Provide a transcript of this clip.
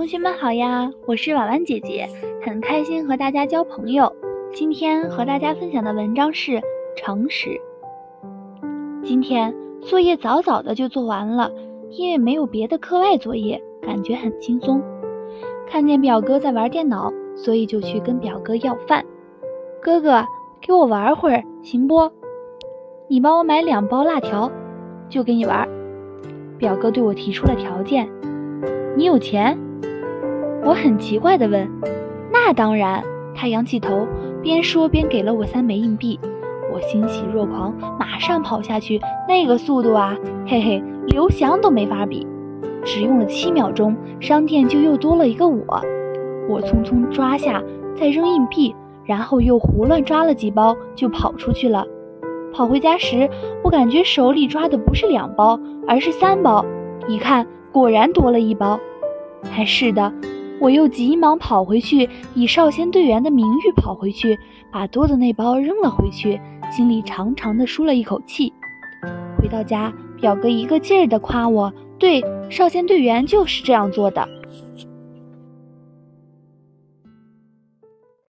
同学们好呀，我是婉婉姐姐，很开心和大家交朋友。今天和大家分享的文章是诚实。今天作业早早的就做完了，因为没有别的课外作业，感觉很轻松。看见表哥在玩电脑，所以就去跟表哥要饭。哥哥，给我玩会儿行不？你帮我买两包辣条，就给你玩。表哥对我提出了条件。你有钱？我很奇怪地问。那当然。他仰起头，边说边给了我三枚硬币。我欣喜若狂，马上跑下去。那个速度啊，嘿嘿，刘翔都没法比。只用了七秒钟，商店就又多了一个我。我匆匆抓下，再扔硬币，然后又胡乱抓了几包，就跑出去了。跑回家时，我感觉手里抓的不是两包，而是三包。一看。果然多了一包，还是的，我又急忙跑回去，以少先队员的名誉跑回去，把多的那包扔了回去，心里长长的舒了一口气。回到家，表哥一个劲儿的夸我，对，少先队员就是这样做的。